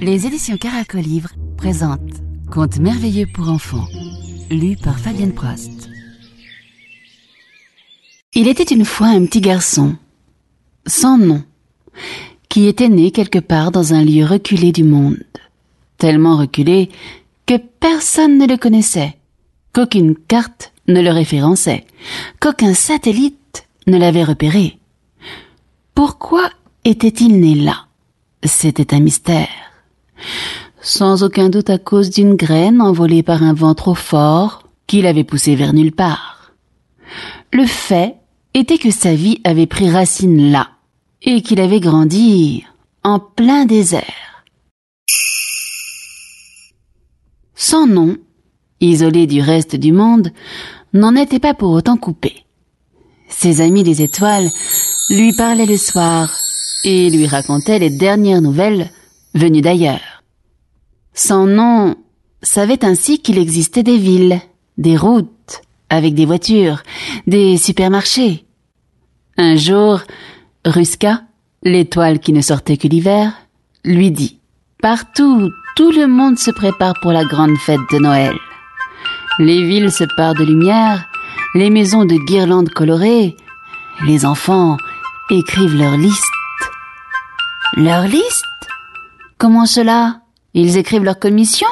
Les éditions Caracolivre présentent Contes merveilleux pour enfants, lu par Fabienne Prost. Il était une fois un petit garçon, sans nom, qui était né quelque part dans un lieu reculé du monde, tellement reculé que personne ne le connaissait, qu'aucune carte ne le référençait, qu'aucun satellite ne l'avait repéré. Pourquoi était-il né là? C'était un mystère. Sans aucun doute à cause d'une graine envolée par un vent trop fort qui l'avait poussé vers nulle part. Le fait était que sa vie avait pris racine là et qu'il avait grandi en plein désert. Son nom, isolé du reste du monde, n'en était pas pour autant coupé. Ses amis des étoiles lui parlaient le soir et lui racontaient les dernières nouvelles venues d'ailleurs. Son nom savait ainsi qu'il existait des villes, des routes, avec des voitures, des supermarchés. Un jour, Ruska, l'étoile qui ne sortait que l'hiver, lui dit Partout, tout le monde se prépare pour la grande fête de Noël. Les villes se parent de lumière, les maisons de guirlandes colorées, les enfants écrivent leur liste. Leur liste? Comment cela? Ils écrivent leur commission?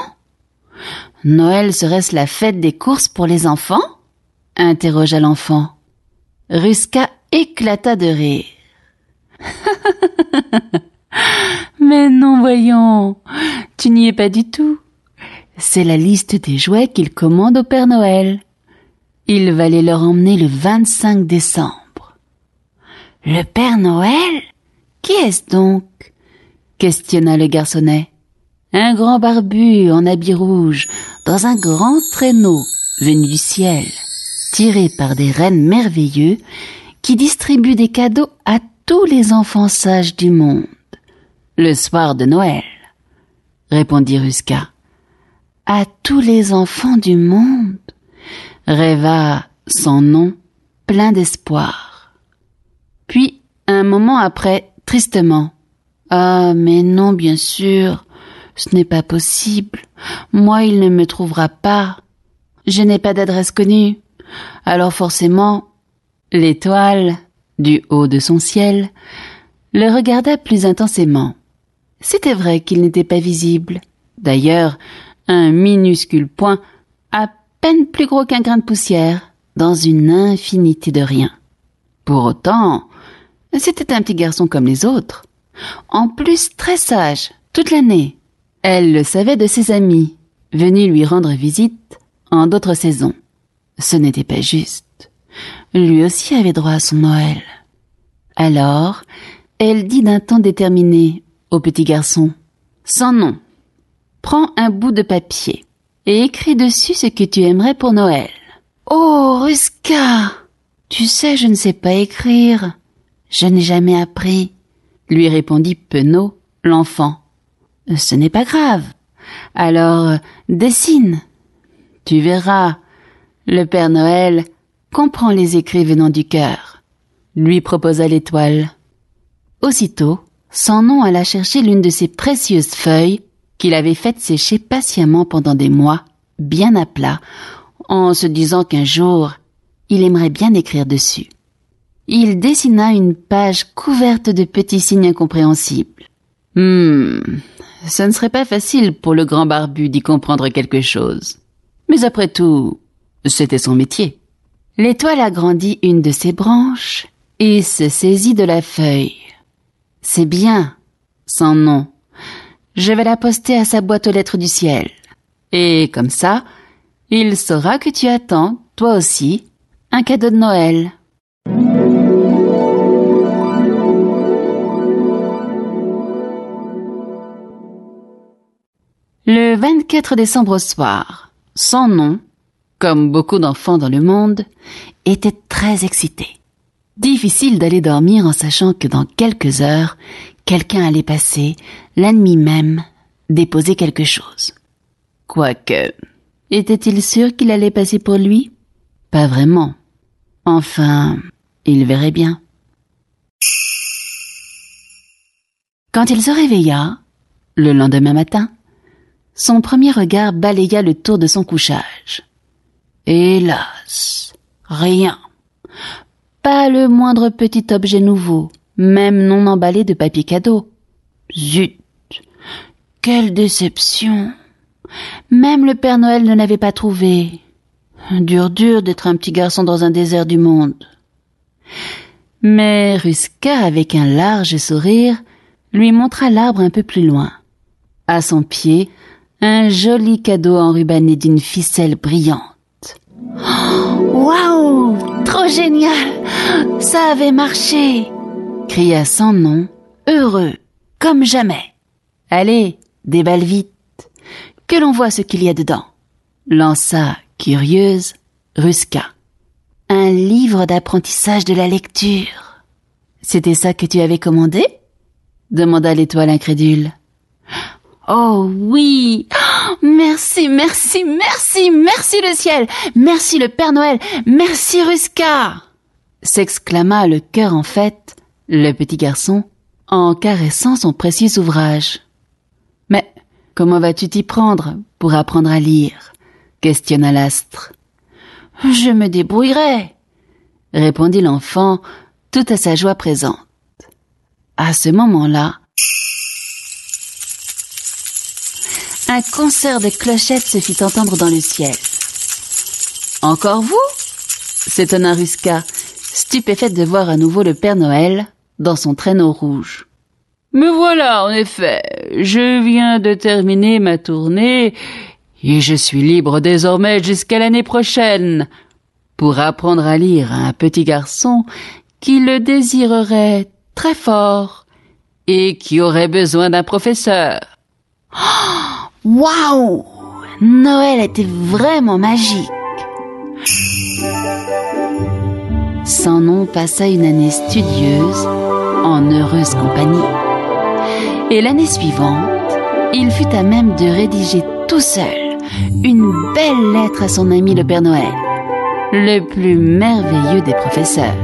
Noël serait-ce la fête des courses pour les enfants? interrogea l'enfant. Ruska éclata de rire. Mais non, voyons, tu n'y es pas du tout. C'est la liste des jouets qu'il commande au Père Noël. Il va les leur emmener le 25 décembre. Le Père Noël? Qui est-ce donc? Questionna le garçonnet. Un grand barbu en habit rouge, dans un grand traîneau venu du ciel, tiré par des rennes merveilleux qui distribuent des cadeaux à tous les enfants sages du monde. Le soir de Noël, répondit Ruska. À tous les enfants du monde, rêva sans nom, plein d'espoir. Moment après, tristement. Ah, mais non, bien sûr, ce n'est pas possible. Moi, il ne me trouvera pas. Je n'ai pas d'adresse connue. Alors forcément, l'étoile, du haut de son ciel, le regarda plus intensément. C'était vrai qu'il n'était pas visible. D'ailleurs, un minuscule point, à peine plus gros qu'un grain de poussière, dans une infinité de rien. Pour autant, c'était un petit garçon comme les autres. En plus très sage, toute l'année. Elle le savait de ses amis, venus lui rendre visite en d'autres saisons. Ce n'était pas juste. Lui aussi avait droit à son Noël. Alors, elle dit d'un ton déterminé au petit garçon, sans nom, prends un bout de papier et écris dessus ce que tu aimerais pour Noël. Oh, Ruska! Tu sais, je ne sais pas écrire. Je n'ai jamais appris, lui répondit penaud l'enfant. Ce n'est pas grave. Alors, dessine. Tu verras. Le Père Noël comprend les écrits venant du cœur, lui proposa l'étoile. Aussitôt, son nom alla chercher l'une de ses précieuses feuilles qu'il avait faites sécher patiemment pendant des mois, bien à plat, en se disant qu'un jour il aimerait bien écrire dessus. Il dessina une page couverte de petits signes incompréhensibles. Hmm, ce ne serait pas facile pour le grand barbu d'y comprendre quelque chose. Mais après tout, c'était son métier. L'étoile agrandit une de ses branches et se saisit de la feuille. C'est bien, sans nom. Je vais la poster à sa boîte aux lettres du ciel. Et comme ça, il saura que tu attends, toi aussi, un cadeau de Noël. Le 24 décembre au soir, son nom, comme beaucoup d'enfants dans le monde, était très excité. Difficile d'aller dormir en sachant que dans quelques heures, quelqu'un allait passer, la nuit même, déposer quelque chose. Quoique, était-il sûr qu'il allait passer pour lui? Pas vraiment. Enfin, il verrait bien. Quand il se réveilla, le lendemain matin, son premier regard balaya le tour de son couchage. Hélas, rien. Pas le moindre petit objet nouveau, même non emballé de papier cadeau. Zut. Quelle déception. Même le Père Noël ne l'avait pas trouvé. Dur dur d'être un petit garçon dans un désert du monde. Mais Ruska, avec un large sourire, lui montra l'arbre un peu plus loin. À son pied, un joli cadeau enrubanné d'une ficelle brillante. Waouh Trop génial Ça avait marché cria sans nom, heureux, comme jamais. Allez, déballe vite, que l'on voit ce qu'il y a dedans. Lança, curieuse, Ruska. Un livre d'apprentissage de la lecture. C'était ça que tu avais commandé? demanda l'étoile incrédule. Oh oui Merci, merci, merci, merci le ciel Merci le Père Noël Merci Ruska s'exclama le cœur en fête le petit garçon en caressant son précieux ouvrage. Mais comment vas-tu t'y prendre pour apprendre à lire? questionna l'astre. Je me débrouillerai, répondit l'enfant, tout à sa joie présente. À ce moment-là, un concert de clochettes se fit entendre dans le ciel. Encore vous? s'étonna Ruska, stupéfaite de voir à nouveau le Père Noël dans son traîneau rouge. Me voilà, en effet. Je viens de terminer ma tournée et je suis libre désormais jusqu'à l'année prochaine pour apprendre à lire à un petit garçon qui le désirerait très fort et qui aurait besoin d'un professeur. Waouh Noël était vraiment magique. Sans nom passa une année studieuse en heureuse compagnie. Et l'année suivante, il fut à même de rédiger tout seul une belle lettre à son ami le Père Noël, le plus merveilleux des professeurs.